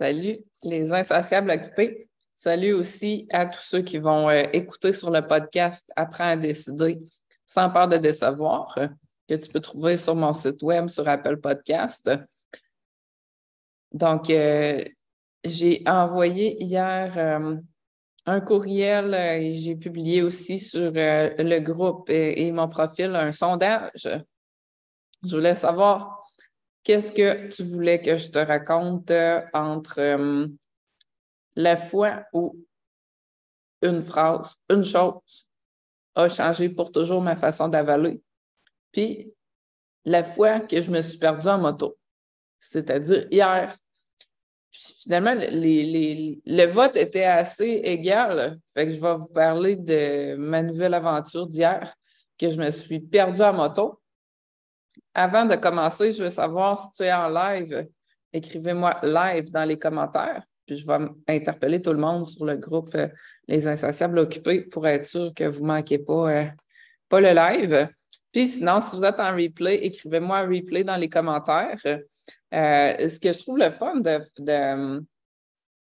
Salut les insatiables occupés. Salut aussi à tous ceux qui vont euh, écouter sur le podcast Apprends à décider sans peur de décevoir, euh, que tu peux trouver sur mon site web sur Apple Podcast. Donc, euh, j'ai envoyé hier un courriel et j'ai publié aussi sur le groupe et mon profil un sondage. Je voulais savoir Qu'est-ce que tu voulais que je te raconte euh, entre euh, la fois où une phrase, une chose a changé pour toujours ma façon d'avaler, puis la fois que je me suis perdue en moto, c'est-à-dire hier. finalement, le vote était assez égal. Fait que je vais vous parler de ma nouvelle aventure d'hier, que je me suis perdue en moto. Avant de commencer, je veux savoir si tu es en live. Écrivez-moi live dans les commentaires, puis je vais interpeller tout le monde sur le groupe euh, Les Insatiables Occupés pour être sûr que vous ne manquez pas, euh, pas le live. Puis sinon, si vous êtes en replay, écrivez-moi replay dans les commentaires. Euh, ce que je trouve le fun de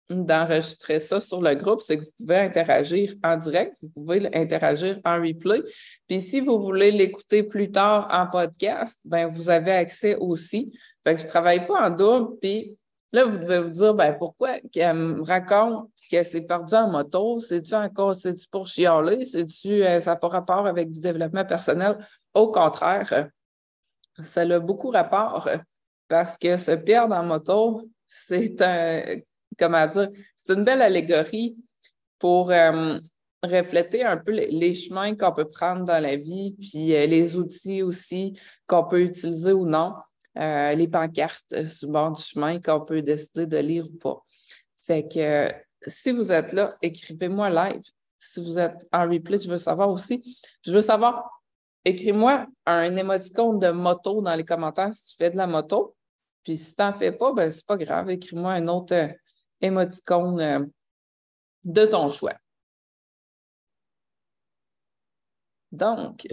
d'enregistrer ça sur le groupe, c'est que vous pouvez interagir en direct, vous pouvez interagir en replay. Puis si vous voulez l'écouter plus tard en podcast, ben vous avez accès aussi. Fait que je travaille pas en double. Puis là, vous devez vous dire ben pourquoi qu'elle me raconte qu'elle s'est perdue en moto? C'est-tu encore, c'est-tu pour chialer? C'est-tu, euh, ça n'a pas rapport avec du développement personnel? Au contraire, ça a beaucoup rapport parce que se perdre en moto, c'est un comment dire, c'est une belle allégorie pour euh, refléter un peu les, chemins qu'on peut prendre dans la vie, puis euh, les outils aussi qu'on peut utiliser ou non, euh, les pancartes sur le bord du chemin qu'on peut décider de lire ou pas. Fait que si vous êtes là, écrivez-moi live. Si vous êtes en replay, je veux savoir aussi. Je veux savoir, écris-moi un émoticône de moto dans les commentaires si tu fais de la moto. Puis si tu n'en fais pas, ben c'est pas grave, écris-moi un autre émoticône euh, de ton choix. Donc,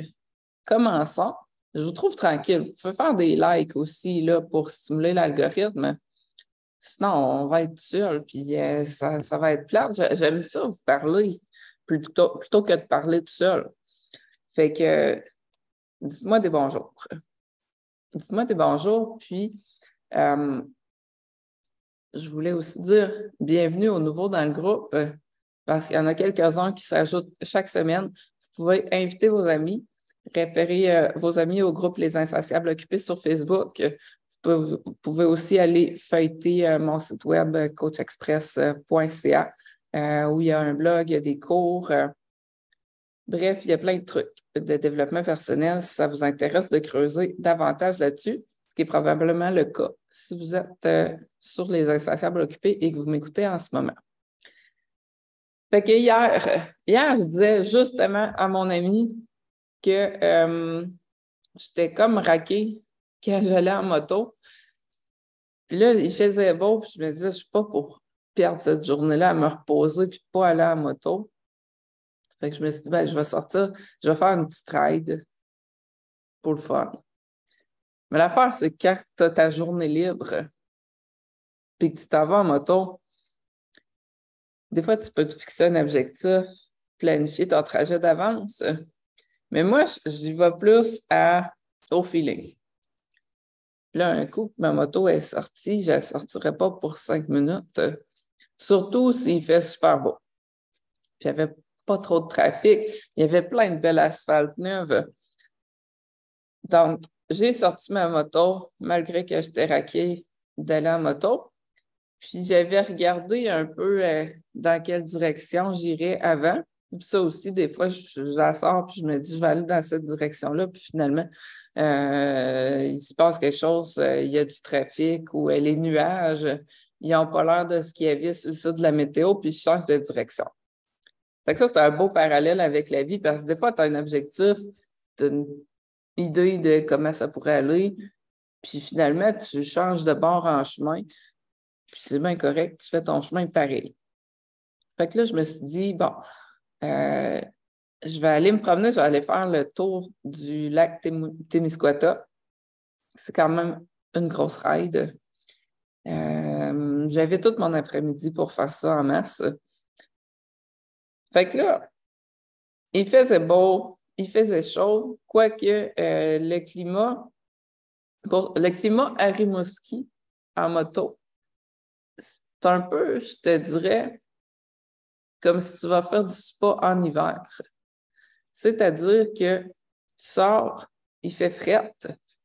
commençons. Je vous trouve tranquille. Vous pouvez faire des likes aussi là, pour stimuler l'algorithme. Sinon, on va être seul, puis euh, ça, va être plate. J'aime ça vous parler plutôt, plutôt que de parler tout seul. Fait que dites-moi des bonjours. Dites-moi des bonjours, puis euh, je voulais aussi dire bienvenue aux nouveaux dans le groupe euh, parce qu'il y en a quelques-uns qui s'ajoutent chaque semaine. Vous pouvez inviter vos amis, référer euh, vos amis au groupe Les Insatiables Occupés sur Facebook. Vous pouvez, aussi aller feuilleter euh, mon site web coachexpress.ca où il y a un blog, il y a des cours. Bref, il y a plein de trucs de développement personnel si ça vous intéresse de creuser davantage là-dessus, qui est probablement le cas si vous êtes sur les insatiables occupés et que vous m'écoutez en ce moment. Fait que hier, hier, je disais justement à mon ami que euh, j'étais comme raqué quand j'allais en moto. Puis là, il faisait beau, puis je me disais, je ne suis pas pour perdre cette journée-là à me reposer puis pas aller en moto. Fait que je me suis dit, ben, je vais sortir, je vais faire une petite ride pour le fun. Mais l'affaire, c'est quand tu as ta journée libre, puis que tu t'en vas en moto, des fois, tu peux te fixer un objectif, planifier ton trajet d'avance. Mais moi, j'y vais plus à, au feeling. là, un coup, ma moto est sortie, je ne la sortirai pas pour cinq minutes, surtout s'il fait super beau. Puis il n'y avait pas trop de trafic, il y avait plein de belles asphaltes neuves. Donc, j'ai sorti ma moto, malgré que j'étais raqué d'aller en moto. Puis j'avais regardé un peu euh, dans quelle direction j'irais avant. Puis ça aussi, des fois, je, la sors puis je me dis, je vais aller dans cette direction-là. Puis finalement, euh, il se passe quelque chose, euh, il y a du trafic ou les nuages, ils n'ont pas l'air de ce qu'il y avait sur le de la météo, puis je change de direction. Fait que ça, c'est un beau parallèle avec la vie parce que des fois, tu as un objectif, tu une idée de comment ça pourrait aller, puis finalement, tu changes de bord en chemin, puis c'est bien correct, tu fais ton chemin pareil. Fait que là, je me suis dit, bon, euh, je vais aller me promener, je vais aller faire le tour du lac Témiscouata. C'est quand même une grosse ride. Euh, j'avais tout mon après-midi pour faire ça en masse. Fait que là, il faisait beau, il faisait chaud, quoique euh, le climat, pour le climat à Rimouski en moto, c'est un peu, je te dirais, comme si tu vas faire du spa en hiver. C'est-à-dire que tu sors, il fait fret,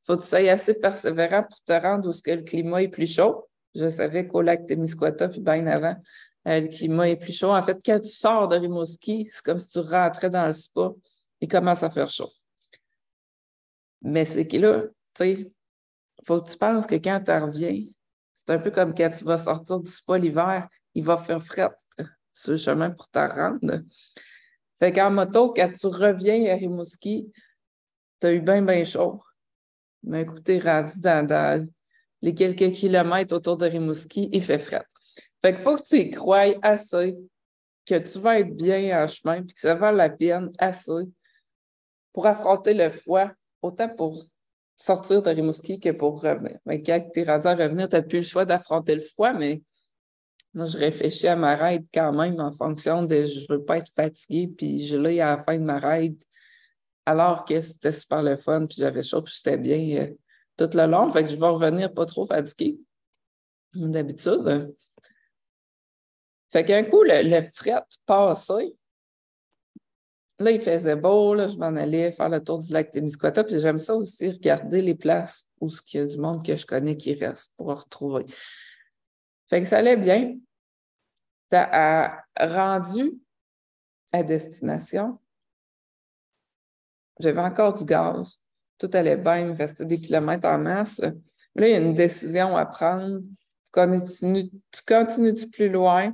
faut que tu sois assez persévérant pour te rendre où que le climat est plus chaud. Je savais qu'au lac Témiscouata, puis bien avant, euh, le climat est plus chaud. En fait, quand tu sors de Rimouski, c'est comme si tu rentrais dans le spa, il commence à faire chaud. Mais c'est que là, tu sais, faut que tu penses que quand tu reviens, c'est un peu comme quand tu vas sortir du spa l'hiver, il va faire fret sur le chemin pour te rendre. Fait qu'en moto, quand tu reviens à Rimouski, tu as eu bien, bien chaud. Mais écoutez, rendu dans, les quelques kilomètres autour de Rimouski, il fait fret. Fait qu'il faut que tu y croies assez, que tu vas être bien en chemin, puis que ça vaut la peine assez pour affronter le froid, autant pour sortir de Rimouski que pour revenir. Mais quand tu es rendu à revenir, tu n'as plus le choix d'affronter le froid, mais moi, je réfléchis à ma ride quand même en fonction de je ne veux pas être fatigué, puis je l'ai à la fin de ma ride, alors que c'était super le fun, puis j'avais chaud, puis j'étais bien euh, tout le long. Fait que je vais revenir pas trop fatigué, d'habitude. Fait qu'un coup, le, le fret passait. Là, il faisait beau, là, je m'en allais faire le tour du lac Témiscouata, puis j'aime ça aussi, regarder les places où il y a du monde que je connais qui reste pour retrouver. Fait que ça allait bien. Ça a rendu à destination. J'avais encore du gaz. Tout allait bien, il me restait des kilomètres en masse. Là, il y a une décision à prendre. Tu continues, tu continues plus loin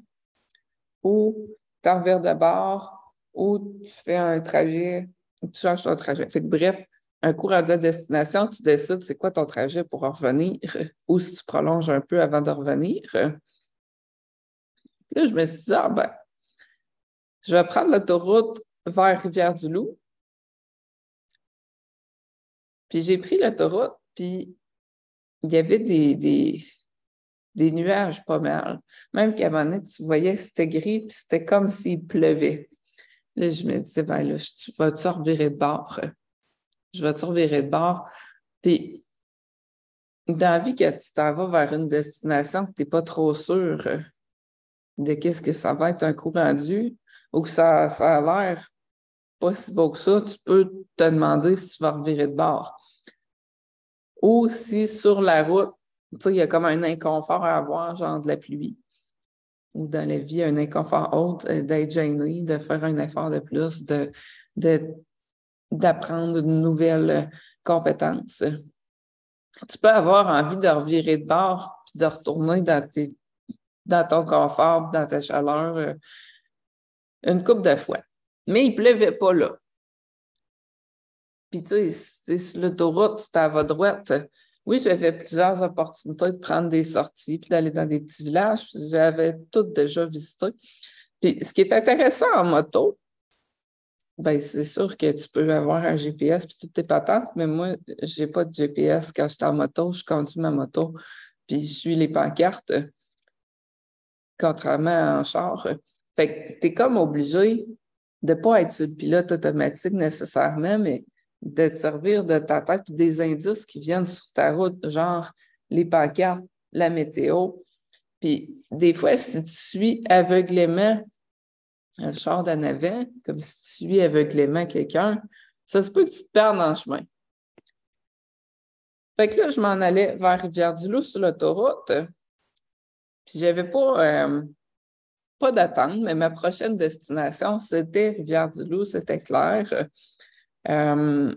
ou tu en de bord? Ou tu fais un trajet, ou tu changes ton trajet. Bref, un rendu à destination, tu décides c'est quoi ton trajet pour revenir ou si tu prolonges un peu avant de revenir. Là, je me suis dit, ah ben, je vais prendre l'autoroute vers Rivière-du-Loup. Puis j'ai pris l'autoroute, puis il y avait des, des, nuages pas mal. Même qu'à un moment donné, tu voyais que c'était gris, puis c'était comme s'il pleuvait. Là, je me disais, ben là, tu vas-tu revirer de bord? je vais te revirer de bord? Dans la vie, quand tu t'en vas vers une destination que tu n'es pas trop sûr de qu'est-ce que ça va être un coup rendu ou que ça, ça a l'air pas si beau que ça, tu peux te demander si tu vas revirer de bord. Ou si sur la route, il y a comme un inconfort à avoir, genre de la pluie. Ou dans la vie, un inconfort autre, euh, d'être gêné, de faire un effort de plus, de, de d'apprendre de nouvelles compétences. Tu peux avoir envie de revirer de bord puis de retourner dans, dans ton confort, dans ta chaleur euh, une coupe de fois. Mais il ne pleuvait pas là. Puis, tu sais, sur l'autoroute, tu à droite. Oui, j'avais plusieurs opportunités de prendre des sorties puis d'aller dans des petits villages. J'avais toutes déjà visité. Puis, ce qui est intéressant en moto, ben, c'est sûr que tu peux avoir un GPS puis toutes tes patentes, mais moi, je n'ai pas de GPS quand je suis en moto. Je conduis ma moto puis je suis les pancartes, contrairement en char. Fait que tu es comme obligé de ne pas être sur le pilote automatique nécessairement, mais de te servir de ta tête des indices qui viennent sur ta route, genre les pancartes, la météo. Puis des fois, si tu suis aveuglément le char d'en avant, comme si tu suis aveuglément quelqu'un, ça se peut que tu te perdes en chemin. Fait que là, je m'en allais vers Rivière-du-Loup sur l'autoroute. Puis j'avais pas, euh, pas d'attente, mais ma prochaine destination, c'était Rivière-du-Loup, c'était clair. Euh,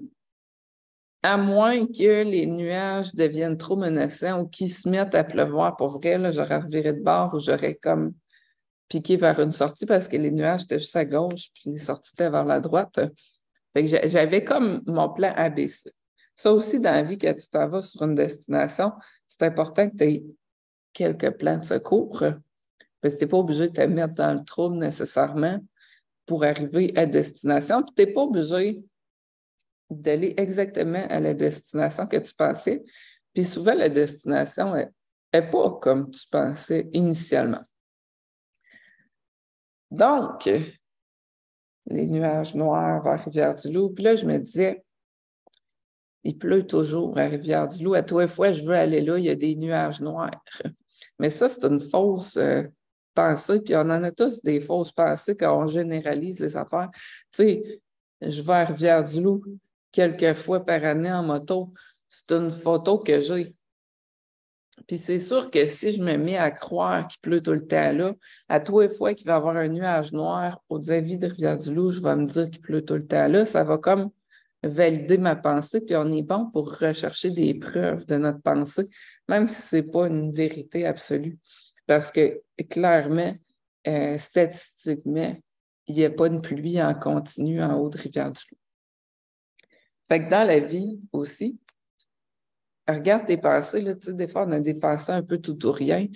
à moins que les nuages deviennent trop menaçants ou qu'ils se mettent à pleuvoir pour vrai, j'aurais reviré de bord ou j'aurais comme piqué vers une sortie parce que les nuages étaient juste à gauche, puis les sorties étaient vers la droite. j'avais comme mon plan ABC. Ça aussi, dans la vie, quand tu t'en vas sur une destination, c'est important que tu aies quelques plans de secours. Parce que tu n'es pas obligé de te mettre dans le trouble nécessairement pour arriver à destination. tu n'es pas obligé d'aller exactement à la destination que tu pensais. Puis souvent, la destination, n'est pas comme tu pensais initialement. Donc, les nuages noirs vers Rivière-du-Loup. Puis là, je me disais, il pleut toujours à Rivière-du-Loup. À toi fois, je veux aller là, il y a des nuages noirs. Mais ça, c'est une fausse euh, pensée. Puis on en a tous des fausses pensées quand on généralise les affaires. Tu sais, je vais à Rivière-du-Loup quelques fois par année en moto. C'est une photo que j'ai. Puis c'est sûr que si je me mets à croire qu'il pleut tout le temps là, à tous les fois qu'il va y avoir un nuage noir au avis de Rivière-du-Loup, je vais me dire qu'il pleut tout le temps là. Ça va comme valider ma pensée, puis on est bon pour rechercher des preuves de notre pensée, même si ce n'est pas une vérité absolue. Parce que clairement, euh, statistiquement, il n'y a pas de pluie en continu en haut de Rivière-du-Loup. Fait que dans la vie aussi, regarde tes pensées, là, des fois, on a des pensées un peu tout ou rien.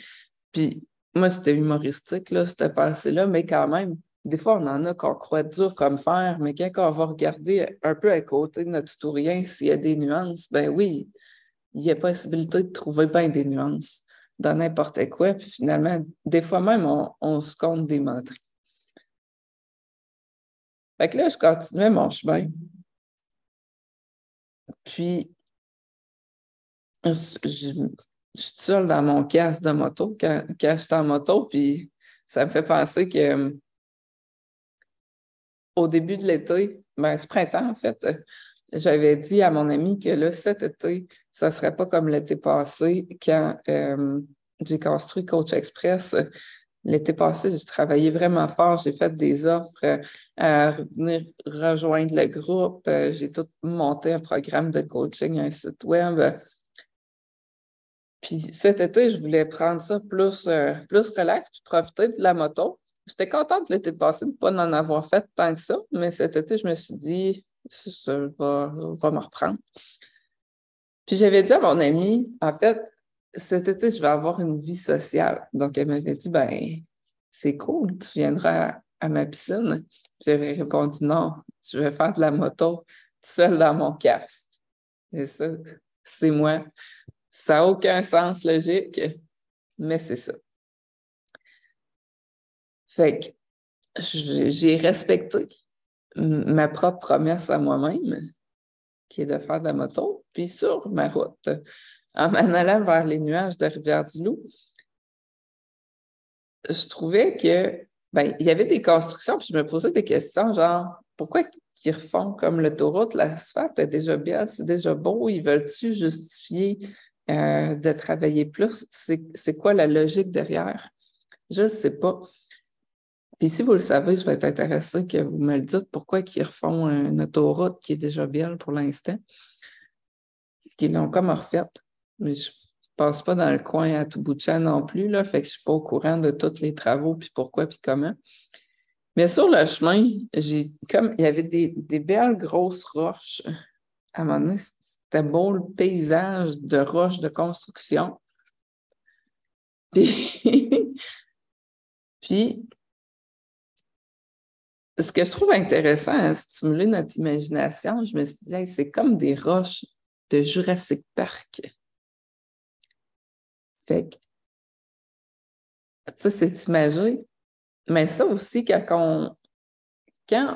Puis moi, c'était humoristique, là, cette pensée-là, mais quand même, des fois, on en a qu'on croit dur comme fer, mais quand on va regarder un peu à côté de notre tout ou rien, s'il y a des nuances, ben oui, il y a possibilité de trouver bien des nuances dans n'importe quoi. Puis finalement, des fois même, on, se compte des menteries. Fait que là, je continuais mon chemin. Puis, je, suis seule dans mon casque de moto quand, je suis en moto, puis ça me fait penser que euh, au début de l'été, ben, ce printemps, en fait, j'avais dit à mon ami que là, cet été, ça ne serait pas comme l'été passé quand euh, j'ai construit Coach Express. L'été passé, j'ai travaillé vraiment fort. J'ai fait des offres à venir rejoindre le groupe. J'ai tout monté un programme de coaching, un site web. Puis cet été, je voulais prendre ça plus, euh, plus relax, puis profiter de la moto. J'étais contente l'été passé de ne pas en avoir fait tant que ça, mais cet été, je me suis dit, ça va, va me reprendre. Puis j'avais dit à mon ami, en fait, cet été, je vais avoir une vie sociale. Donc, elle m'avait dit, ben, c'est cool, tu viendras à, ma piscine. J'avais répondu, non, je vais faire de la moto seule dans mon casque. Et ça, c'est moi. Ça n'a aucun sens logique, mais c'est ça. Fait que j'ai respecté ma propre promesse à moi-même, qui est de faire de la moto, puis sur ma route, en m'en allant vers les nuages de Rivière-du-Loup, je trouvais que ben, il y avait des constructions, puis je me posais des questions, genre pourquoi ils refont comme l'autoroute, l'asphalte est déjà bien, c'est déjà beau, ils veulent-tu justifier euh, de travailler plus? C'est quoi la logique derrière? Je ne sais pas. Puis si vous le savez, je vais être intéressé que vous me le dites pourquoi ils refont une autoroute qui est déjà belle pour l'instant, qu'ils l'ont comme refaite. Mais je ne passe pas dans le coin à tout bout de champ non plus, là, fait que je ne suis pas au courant de tous les travaux, puis pourquoi, puis comment. Mais sur le chemin, j'ai comme il y avait des, des, belles grosses roches. À un moment donné, c'était beau le paysage de roches de construction. Puis, puis ce que je trouve intéressant à stimuler notre imagination, je me suis dit, c'est comme des roches de Jurassic Park. Fait que, ça, c'est imagé. Mais ça aussi, quand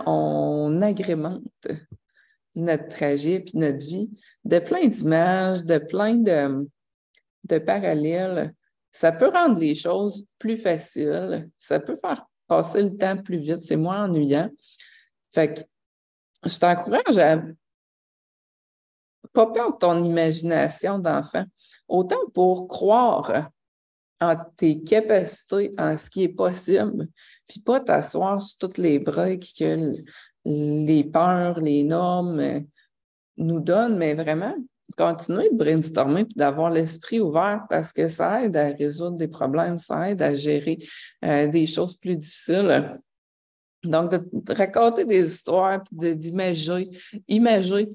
on, agrémente notre trajet puis notre vie de plein d'images, de plein de, de parallèles, ça peut rendre les choses plus faciles. Ça peut faire passer le temps plus vite, c'est moins ennuyant. Fait que je t'encourage à pas perdre ton imagination d'enfant, autant pour croire en tes capacités, en ce qui est possible, puis pas t'asseoir sur toutes les briques que les peurs, les normes nous donnent, mais vraiment continuer de brainstormer et d'avoir l'esprit ouvert parce que ça aide à résoudre des problèmes, ça aide à gérer euh, des choses plus difficiles. Donc, de, raconter des histoires, d'imaginer, imager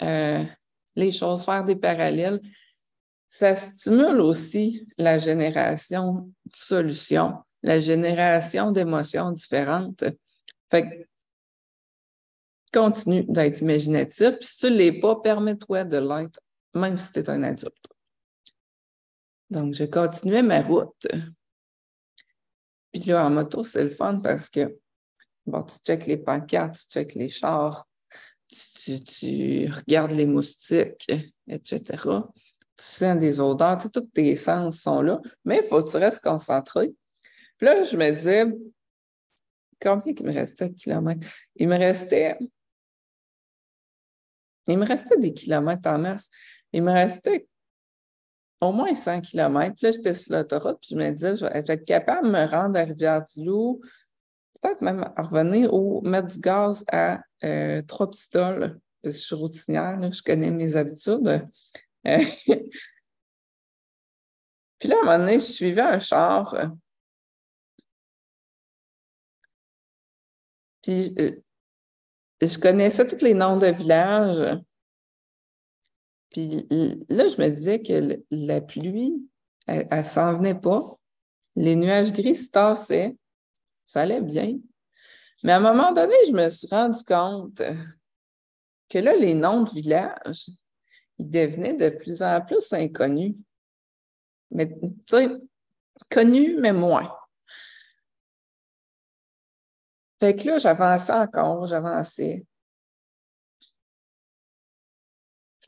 euh, les choses, faire des parallèles, ça stimule aussi la génération de solutions, la génération d'émotions différentes. Fait continue d'être imaginatif. Puis si tu ne l'es pas, permets-toi de l'être, même si tu es un adulte. Donc, je continuais ma route. Puis là, en moto, c'est le fun parce que, bon, tu checkes les pancartes, tu checkes les chars, tu, regardes les moustiques, etc. Tu sens des odeurs, tu tous tes sens sont là, mais il faut que tu restes concentré. Puis là, je me disais, combien il me restait de kilomètres? Il me restait, il me restait des kilomètres en masse. Il me restait au moins 100 km. Puis là, j'étais sur l'autoroute, puis je me disais, je vais être capable de me rendre à Rivière-du-Loup, peut-être même revenir ou mettre du gaz à euh, trois pistoles. Parce que je suis routinière, je connais mes habitudes. Euh, puis là, à un moment donné, je suivais un char. Puis euh, je connaissais tous les noms de villages. Puis là, je me disais que la pluie, elle, ne s'en venait pas. Les nuages gris se tassaient. Ça allait bien. Mais à un moment donné, je me suis rendu compte que là, les noms de villages, ils devenaient de plus en plus inconnus. Mais, tu sais, connus, mais moins. Fait que là, j'avançais encore, j'avançais.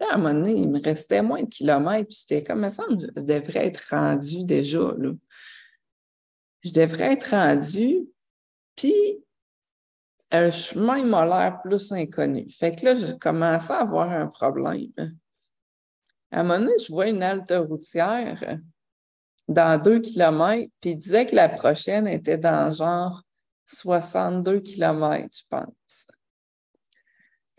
à un moment donné, il me restait moins de kilomètres, puis j'étais comme, ça je devrais être rendu déjà, là. Je devrais être rendu, puis un chemin m'a l'air plus inconnu. Fait que là, je commençais à avoir un problème. À un moment donné, je vois une halte routière dans deux kilomètres, puis il disait que la prochaine était dans genre 62 kilomètres, je pense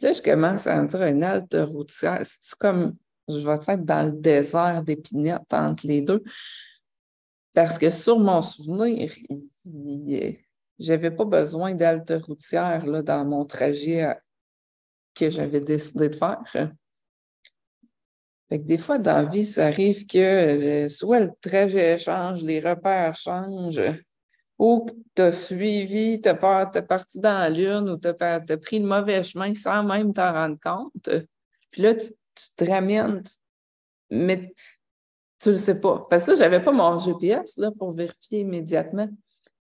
là, je commence à me dire une halte routière. C'est comme, je vais être dans le désert d'Épinette entre les deux? Parce que sur mon souvenir, je n'avais pas besoin d'halte routière là, dans mon trajet que j'avais décidé de faire. Fait que des fois, dans la vie, ça arrive que euh, soit le trajet change, les repères changent, ou tu as suivi, tu es parti dans la lune ou tu as, pris le mauvais chemin sans même t'en rendre compte. Puis là, tu, te ramènes, mais tu le sais pas. Parce que là, je n'avais pas mon GPS là, pour vérifier immédiatement.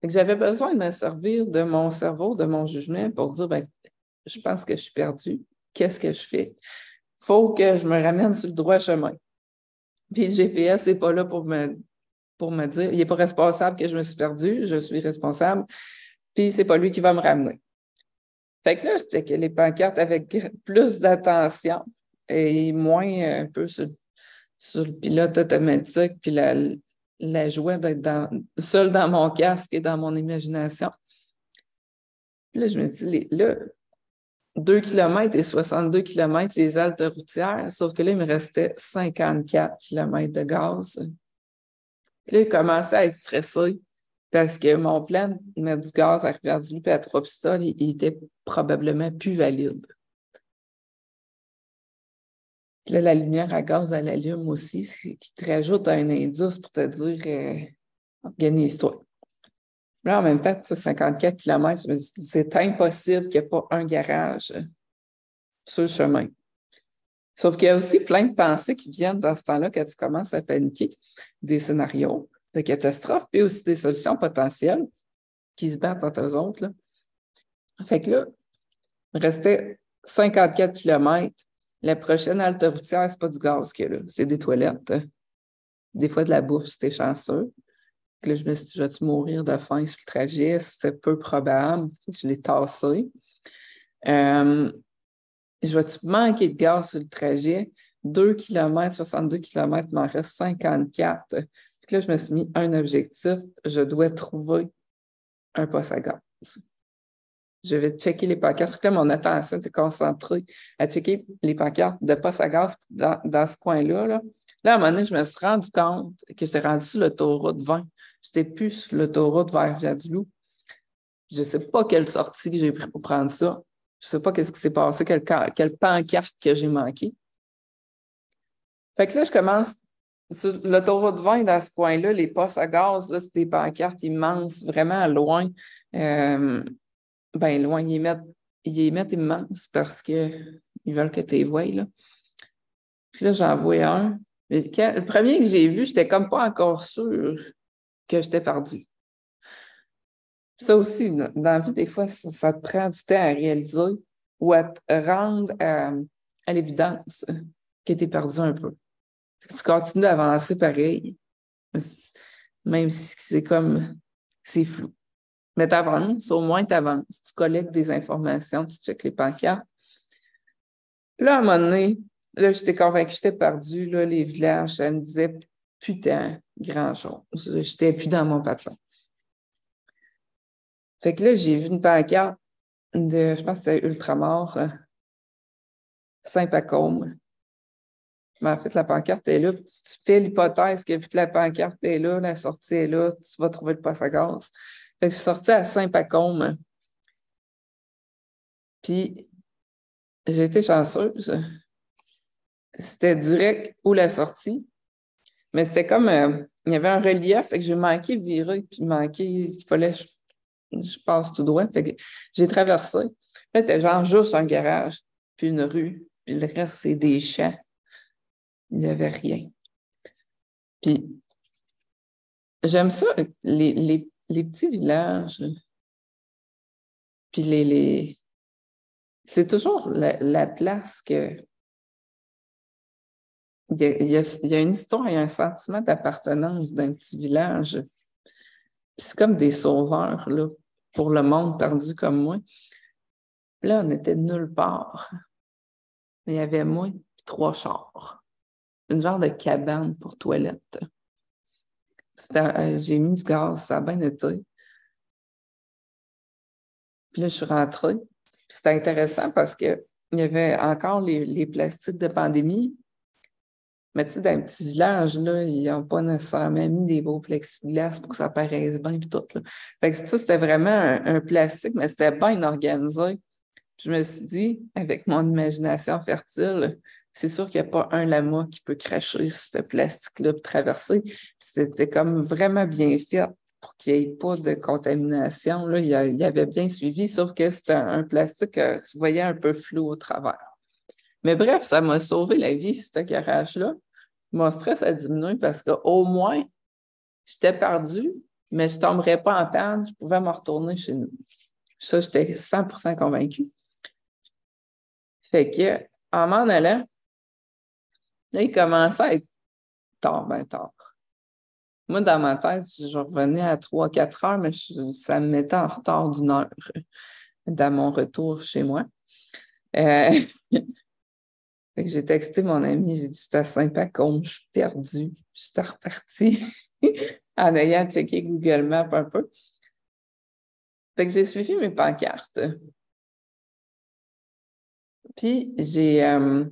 j'avais besoin de me servir de mon cerveau, de mon jugement pour dire ben, je pense que je suis perdu. Qu'est-ce que je fais? Faut que je me ramène sur le droit chemin. Puis le GPS n'est pas là pour me pour me dire, il n'est pas responsable que je me suis perdue, je suis responsable, puis c'est pas lui qui va me ramener. Fait que là, je que les pancartes avec plus d'attention et moins euh, un peu sur, le pilote automatique, puis la, la joie d'être seul dans mon casque et dans mon imagination. là, je me dis, là, 2 km et 62 km les haltes routières, sauf que là, il me restait 54 km de gaz. Puis là, il commençait à être stressé parce que mon plan de mettre du gaz à Rivière-du-Loup et à trois pistoles, il, était probablement plus valide. Puis là, la lumière à gaz, elle allume aussi, ce qui te rajoute un indice pour te dire euh, organise-toi. Là, en même temps, 54 km, c'est impossible qu'il n'y ait pas un garage sur le chemin. Sauf qu'il y a aussi plein de pensées qui viennent dans ce temps-là quand tu commences à paniquer, des scénarios de catastrophe, puis aussi des solutions potentielles qui se battent entre eux autres. Fait que là, il restait 54 km. La prochaine halte routière, c'est pas du gaz qu'il y a là, c'est des toilettes. Des fois de la bouffe, c'était chanceux. là, je me suis dit, vas-tu mourir de faim sur le trajet? C'était peu probable. Je l'ai tassé. Euh, je vais-tu manquer de gaz sur le trajet? 2 km, 62 km, m'en reste 54. Puis là, je me suis mis un objectif, je dois trouver un poste à gaz. Je vais checker les pancartes. Là, mon attention était concentrée à checker les pancartes de poste à gaz dans, ce coin-là. Là. à un moment donné, je me suis rendu compte que j'étais rendu sur l'autoroute 20. Je n'étais plus sur l'autoroute vers Viaduloup. Je ne sais pas quelle sortie j'ai pris pour prendre ça. Je ne sais pas qu'est-ce qui s'est passé, quelle, pancarte que j'ai manqué. Fait que là, je commence l'autoroute 20 dans ce coin-là, les postes à gaz, là, c'est des pancartes immenses, vraiment loin. Euh, ben loin, ils mettent, ils mettent immenses parce qu'ils veulent que tu les vois. Là. Puis là, j'en vois un. Mais le premier que j'ai vu, j'étais comme pas encore sûre que j'étais perdue. Ça aussi, dans la vie, des fois, ça, te prend du temps à réaliser ou à te rendre à, l'évidence que tu es perdu un peu. Tu continues d'avancer pareil, même si c'est comme, c'est flou. Mais tu avances, au moins tu avances. Tu collectes des informations, tu checkes les pancartes. Là, à un moment donné, là, j'étais convaincue j'étais perdue. Là, les villages, ça me disait putain, grand-chose. J'étais plus dans mon patron. Fait que là, j'ai vu une pancarte de, je pense que c'était Ultramar, euh, Saint-Pacôme. Mais en fait, la pancarte est là. Tu fais l'hypothèse que vu que la pancarte est là, la sortie est là, tu vas trouver le gaz. Je suis sortie à Saint-Pacôme. Puis, j'ai été chanceuse. C'était direct où la sortie. Mais c'était comme, euh, il y avait un relief, fait que j'ai manqué virer, puis manqué, il fallait que je, passe tout droit. Fait que j'ai traversé. Là, c'était genre juste un garage, puis une rue, puis le reste, c'est des champs. Il n'y avait rien. Puis, j'aime ça, les, petits villages, puis les, c'est toujours la, place que. Il y, a, une histoire, a un sentiment d'appartenance d'un petit village. C'est comme des sauveurs là, pour le monde perdu comme moi. Là, on était nulle part. Mais il y avait moi et trois chars. Une genre de cabane pour toilette. Euh, j'ai mis du gaz, ça a bien été. Puis là, je suis rentrée. C'était intéressant parce qu'il y avait encore les, plastiques de pandémie. Mais tu sais, dans un petit village, là, ils n'ont pas nécessairement mis des beaux plexiglas pour que ça paraisse bien et tout. Fait que ça, c'était vraiment un, plastique, mais c'était bien organisé. je me suis dit, avec mon imagination fertile, c'est sûr qu'il n'y a pas un lama qui peut cracher ce plastique-là pour traverser. C'était comme vraiment bien fait pour qu'il n'y ait pas de contamination. Là, il, y avait bien suivi, sauf que c'était un, plastique que tu voyais un peu flou au travers. Mais bref, ça m'a sauvé la vie, ce garage-là. Mon stress a diminué parce qu'au moins, j'étais perdu, mais je ne tomberais pas en panne, je pouvais me retourner chez nous. Ça, j'étais 100 convaincue. Fait que, en m'en allant, là, il commençait à être tard, ben tard. Moi, dans ma tête, je revenais à 3-4 heures, mais ça me mettait en retard d'une heure dans mon retour chez moi. Euh, j'ai texté mon ami, j'ai dit suis à Saint-Pacôme, je suis perdue. Je suis repartie en ayant checké Google Maps un peu. Fait que j'ai suivi mes pancartes. Puis j'ai euh,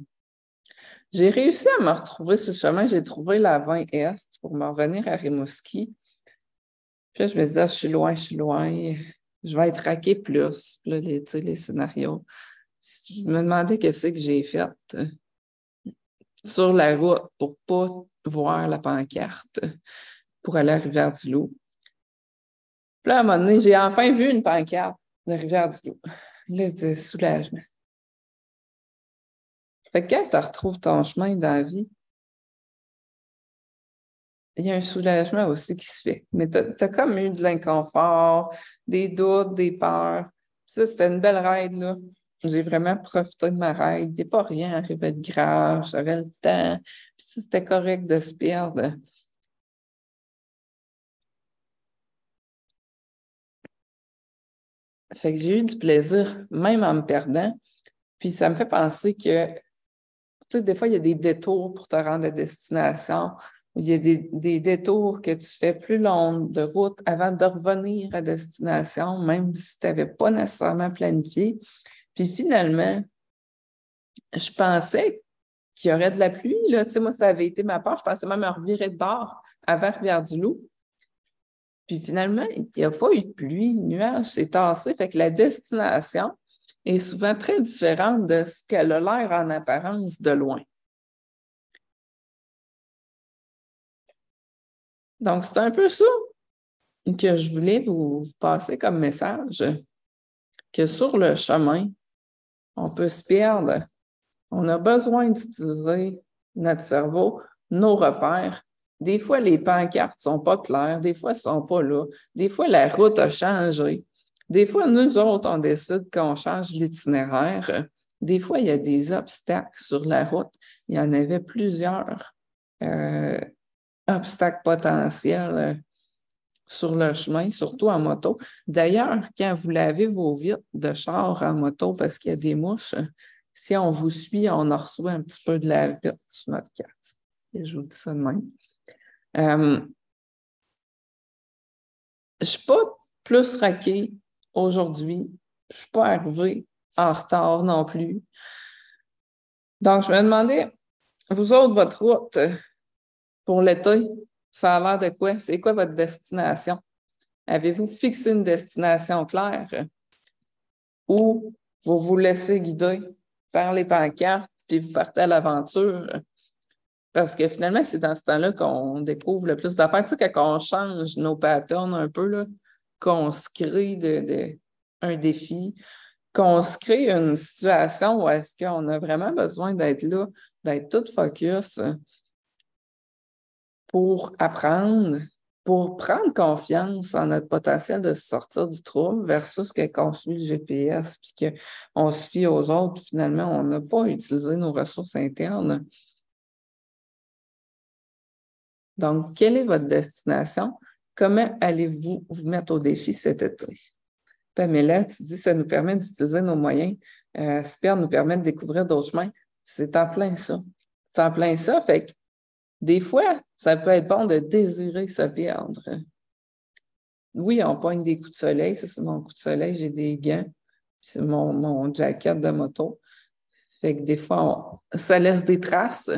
j'ai réussi à me retrouver sur le chemin. J'ai trouvé la 20 Est pour me revenir à Rimouski. Puis là, je me disais, ah, je suis loin, je suis loin. Je vais être raqué plus. Puis là, les, les scénarios. Je me demandais qu'est-ce que j'ai fait sur la route pour ne pas voir la pancarte pour aller à Rivière-du-Loup. Puis là, à un moment donné, j'ai enfin vu une pancarte de Rivière-du-Loup. Là, je disais, soulagement. Fait que quand tu retrouves ton chemin dans la vie, il y a un soulagement aussi qui se fait. Mais tu as, comme eu de l'inconfort, des doutes, des peurs. Ça, c'était une belle ride, là. J'ai vraiment profité de ma ride. Il n'y a pas rien arrivé de grave. J'avais le temps. C'était correct de se perdre. Fait que j'ai eu du plaisir, même en me perdant. Puis ça me fait penser que tu des fois, il y a des détours pour te rendre à destination. Il y a des, détours que tu fais plus long de route avant de revenir à destination, même si tu n'avais pas nécessairement planifié. Puis finalement, je pensais qu'il y aurait de la pluie. Là. Tu sais, moi, ça avait été ma part. Je pensais même me revirer de bord avant Rivière-du-Loup. Puis finalement, il n'y a pas eu de pluie. Le nuage s'est tassé. Fait que la destination, est souvent très différente de ce qu'elle a l'air en apparence de loin. Donc, c'est un peu ça que je voulais vous, passer comme message, que sur le chemin, on peut se perdre. On a besoin d'utiliser notre cerveau nos repères. Des fois, les pancartes ne sont pas claires, des fois, elles ne sont pas là. Des fois, la route a changé. Des fois, nous autres, on décide qu'on change l'itinéraire. Des fois, il y a des obstacles sur la route. Il y en avait plusieurs euh, obstacles potentiels euh, sur le chemin, surtout en moto. D'ailleurs, quand vous lavez vos vitres de char en moto parce qu'il y a des mouches, si on vous suit, on en reçoit un petit peu de la vitre sur notre carte. Et je vous dis ça de même. Euh, je ne suis pas plus raquée aujourd'hui. Je ne suis pas arrivée en retard non plus. Donc, je me demandais, vous autres, votre route pour l'été, ça a l'air de quoi? C'est quoi votre destination? Avez-vous fixé une destination claire ou vous vous laissez guider par les pancartes puis vous partez à l'aventure? Parce que finalement, c'est dans ce temps-là qu'on découvre le plus d'affaires. Tu sais, quand on change nos patterns un peu, qu'on se crée un défi, qu'on se crée une situation où est-ce qu'on a vraiment besoin d'être là, d'être tout focus pour apprendre, pour prendre confiance en notre potentiel de sortir du trouble versus qu'on suit le GPS puis qu'on se fie aux autres, finalement, on n'a pas utilisé nos ressources internes. Donc, quelle est votre destination? Comment allez-vous vous mettre au défi cet été? Pamela, tu dis ça nous permet d'utiliser nos moyens. Euh, nous permet de découvrir d'autres chemins. C'est en plein ça. C'est en plein ça. Fait que des fois, ça peut être bon de désirer se perdre. Oui, on pogne des coups de soleil. Ça, c'est mon coup de soleil. J'ai des gants. C'est mon, mon jacket de moto. Fait que des fois, ça laisse des traces.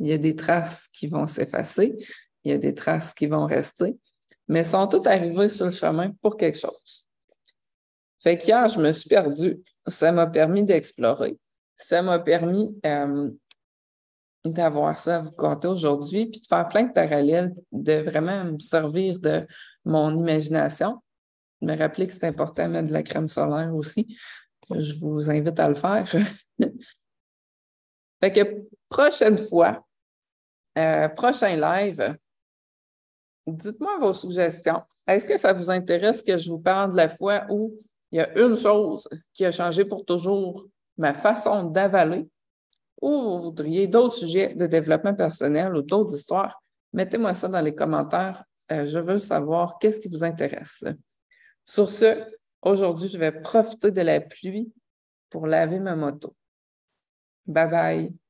Il y a des traces qui vont s'effacer. Il y a des traces qui vont rester. Mais sont toutes arrivées sur le chemin pour quelque chose. Fait qu'hier, je me suis perdue. Ça m'a permis d'explorer. Ça m'a permis euh, d'avoir ça à vous compter aujourd'hui, puis de faire plein de parallèles, de vraiment me servir de mon imagination. Me rappeler que c'est important de mettre de la crème solaire aussi. Je vous invite à le faire. fait que prochaine fois, euh, prochain live, dites-moi vos suggestions. Est-ce que ça vous intéresse que je vous parle de la fois où il y a une chose qui a changé pour toujours ma façon d'avaler, ou vous voudriez d'autres sujets de développement personnel ou d'autres histoires, mettez-moi ça dans les commentaires. Euh, je veux savoir qu'est-ce qui vous intéresse. Sur ce, aujourd'hui, je vais profiter de la pluie pour laver ma moto. Bye bye.